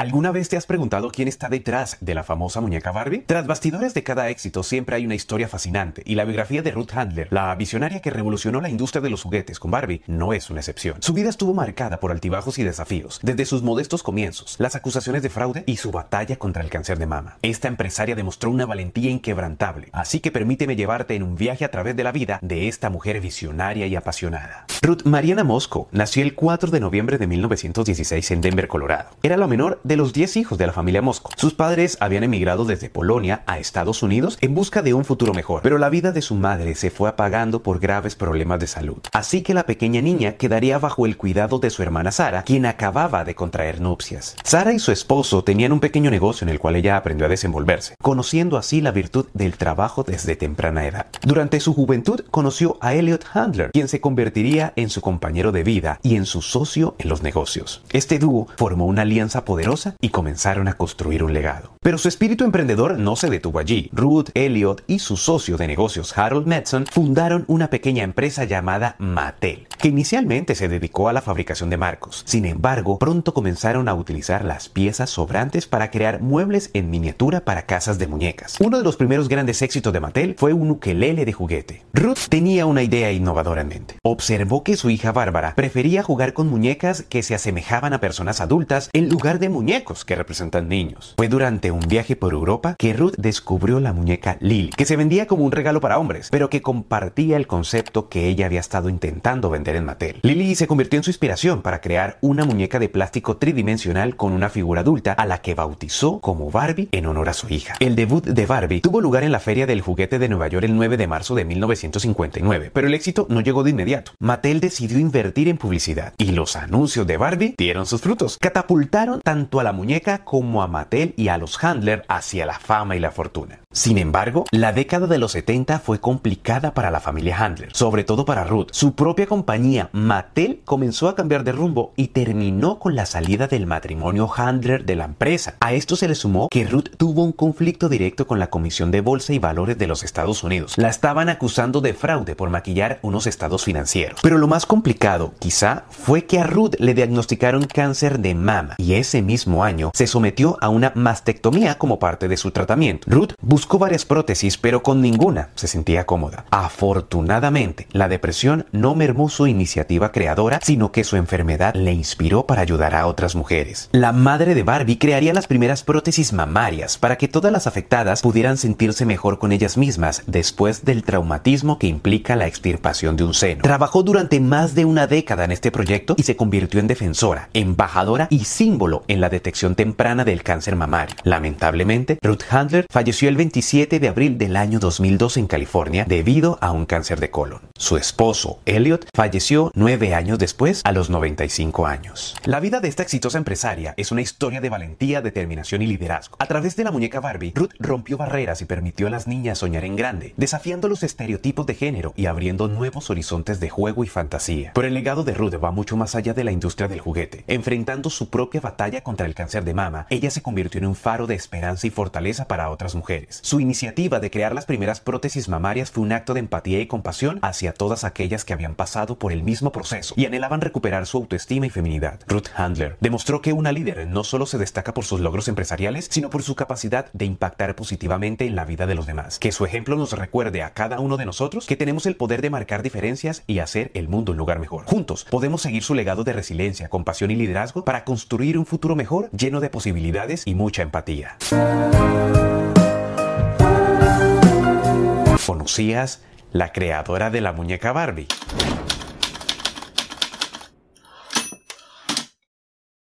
¿Alguna vez te has preguntado quién está detrás de la famosa muñeca Barbie? Tras bastidores de cada éxito siempre hay una historia fascinante y la biografía de Ruth Handler, la visionaria que revolucionó la industria de los juguetes con Barbie, no es una excepción. Su vida estuvo marcada por altibajos y desafíos, desde sus modestos comienzos, las acusaciones de fraude y su batalla contra el cáncer de mama. Esta empresaria demostró una valentía inquebrantable, así que permíteme llevarte en un viaje a través de la vida de esta mujer visionaria y apasionada. Ruth Mariana Mosco nació el 4 de noviembre de 1916 en Denver, Colorado. Era la menor los 10 hijos de la familia Mosco. Sus padres habían emigrado desde Polonia a Estados Unidos en busca de un futuro mejor, pero la vida de su madre se fue apagando por graves problemas de salud. Así que la pequeña niña quedaría bajo el cuidado de su hermana Sara, quien acababa de contraer nupcias. Sara y su esposo tenían un pequeño negocio en el cual ella aprendió a desenvolverse, conociendo así la virtud del trabajo desde temprana edad. Durante su juventud conoció a Elliot Handler, quien se convertiría en su compañero de vida y en su socio en los negocios. Este dúo formó una alianza poderosa y comenzaron a construir un legado. Pero su espíritu emprendedor no se detuvo allí. Ruth, Elliot y su socio de negocios Harold Madsen fundaron una pequeña empresa llamada Mattel, que inicialmente se dedicó a la fabricación de marcos. Sin embargo, pronto comenzaron a utilizar las piezas sobrantes para crear muebles en miniatura para casas de muñecas. Uno de los primeros grandes éxitos de Mattel fue un ukelele de juguete. Ruth tenía una idea innovadora en mente. Observó que su hija Bárbara prefería jugar con muñecas que se asemejaban a personas adultas en lugar de que representan niños. Fue durante un viaje por Europa que Ruth descubrió la muñeca Lily, que se vendía como un regalo para hombres, pero que compartía el concepto que ella había estado intentando vender en Mattel. Lily se convirtió en su inspiración para crear una muñeca de plástico tridimensional con una figura adulta a la que bautizó como Barbie en honor a su hija. El debut de Barbie tuvo lugar en la Feria del Juguete de Nueva York el 9 de marzo de 1959, pero el éxito no llegó de inmediato. Mattel decidió invertir en publicidad y los anuncios de Barbie dieron sus frutos. Catapultaron tanto a la muñeca como a Mattel y a los Handler hacia la fama y la fortuna. Sin embargo, la década de los 70 fue complicada para la familia Handler, sobre todo para Ruth. Su propia compañía, Mattel, comenzó a cambiar de rumbo y terminó con la salida del matrimonio Handler de la empresa. A esto se le sumó que Ruth tuvo un conflicto directo con la Comisión de Bolsa y Valores de los Estados Unidos. La estaban acusando de fraude por maquillar unos estados financieros. Pero lo más complicado, quizá, fue que a Ruth le diagnosticaron cáncer de mama y ese mismo año se sometió a una mastectomía como parte de su tratamiento. Ruth Buscó varias prótesis, pero con ninguna se sentía cómoda. Afortunadamente, la depresión no mermó su iniciativa creadora, sino que su enfermedad le inspiró para ayudar a otras mujeres. La madre de Barbie crearía las primeras prótesis mamarias para que todas las afectadas pudieran sentirse mejor con ellas mismas después del traumatismo que implica la extirpación de un seno. Trabajó durante más de una década en este proyecto y se convirtió en defensora, embajadora y símbolo en la detección temprana del cáncer mamario. Lamentablemente, Ruth Handler falleció el 27 de abril del año 2002 en California debido a un cáncer de colon. Su esposo, Elliot, falleció nueve años después a los 95 años. La vida de esta exitosa empresaria es una historia de valentía, determinación y liderazgo. A través de la muñeca Barbie, Ruth rompió barreras y permitió a las niñas soñar en grande, desafiando los estereotipos de género y abriendo nuevos horizontes de juego y fantasía. Pero el legado de Ruth va mucho más allá de la industria del juguete. Enfrentando su propia batalla contra el cáncer de mama, ella se convirtió en un faro de esperanza y fortaleza para otras mujeres. Su iniciativa de crear las primeras prótesis mamarias fue un acto de empatía y compasión hacia todas aquellas que habían pasado por el mismo proceso y anhelaban recuperar su autoestima y feminidad. Ruth Handler demostró que una líder no solo se destaca por sus logros empresariales, sino por su capacidad de impactar positivamente en la vida de los demás. Que su ejemplo nos recuerde a cada uno de nosotros que tenemos el poder de marcar diferencias y hacer el mundo un lugar mejor. Juntos podemos seguir su legado de resiliencia, compasión y liderazgo para construir un futuro lleno de posibilidades y mucha empatía. ¿Conocías la creadora de la muñeca Barbie?